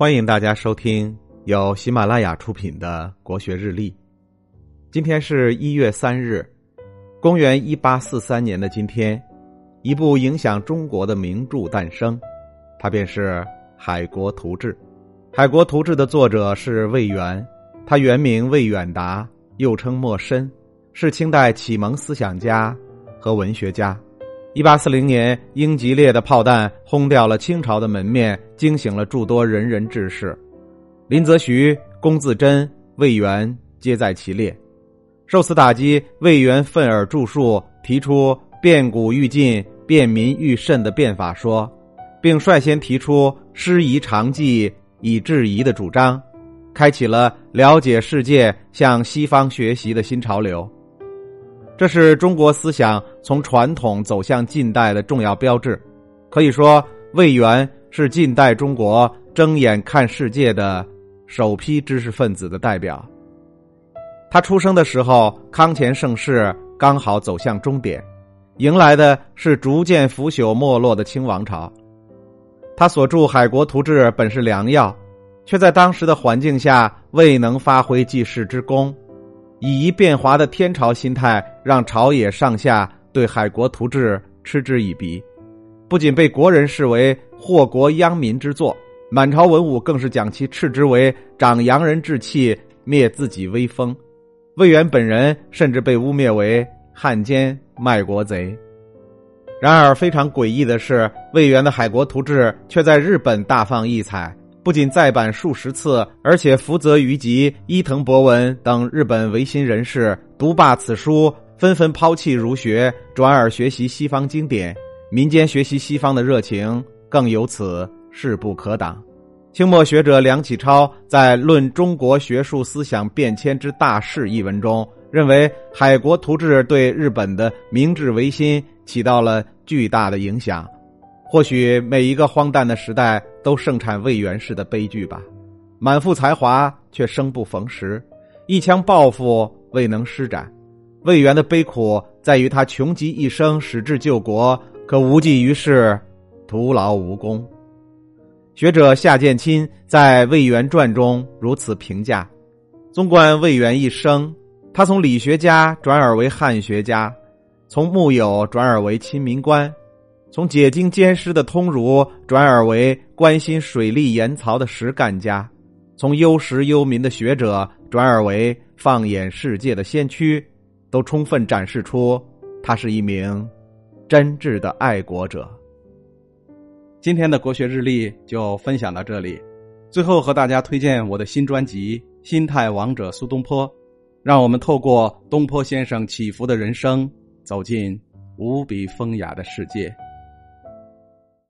欢迎大家收听由喜马拉雅出品的《国学日历》。今天是一月三日，公元一八四三年的今天，一部影响中国的名著诞生，它便是《海国图志》。《海国图志》的作者是魏源，他原名魏远达，又称莫深，是清代启蒙思想家和文学家。一八四零年，英吉烈的炮弹轰掉了清朝的门面，惊醒了诸多仁人志士。林则徐、龚自珍、魏源皆在其列。受此打击，魏源愤而著述，提出“变古欲进，变民欲慎”的变法说，并率先提出“师夷长技以制夷”的主张，开启了了解世界、向西方学习的新潮流。这是中国思想从传统走向近代的重要标志，可以说魏源是近代中国睁眼看世界的首批知识分子的代表。他出生的时候，康乾盛世刚好走向终点，迎来的是逐渐腐朽没落的清王朝。他所著《海国图志》本是良药，却在当时的环境下未能发挥济世之功。以夷变华的天朝心态，让朝野上下对《海国图志》嗤之以鼻，不仅被国人视为祸国殃民之作，满朝文武更是将其斥之为长洋人志气、灭自己威风。魏源本人甚至被污蔑为汉奸、卖国贼。然而，非常诡异的是，魏源的《海国图志》却在日本大放异彩。不仅再版数十次，而且福泽谕吉、伊藤博文等日本维新人士读罢此书，纷纷抛弃儒学，转而学习西方经典。民间学习西方的热情更由此势不可挡。清末学者梁启超在《论中国学术思想变迁之大势》一文中，认为《海国图志》对日本的明治维新起到了巨大的影响。或许每一个荒诞的时代都盛产魏源式的悲剧吧，满腹才华却生不逢时，一腔抱负未能施展。魏源的悲苦在于他穷极一生矢志救国，可无济于事，徒劳无功。学者夏建钦在《魏源传》中如此评价：纵观魏源一生，他从理学家转而为汉学家，从木友转而为亲民官。从解经兼师的通儒转而为关心水利盐曹的实干家，从忧时忧民的学者转而为放眼世界的先驱，都充分展示出他是一名真挚的爱国者。今天的国学日历就分享到这里，最后和大家推荐我的新专辑《心态王者苏东坡》，让我们透过东坡先生起伏的人生，走进无比风雅的世界。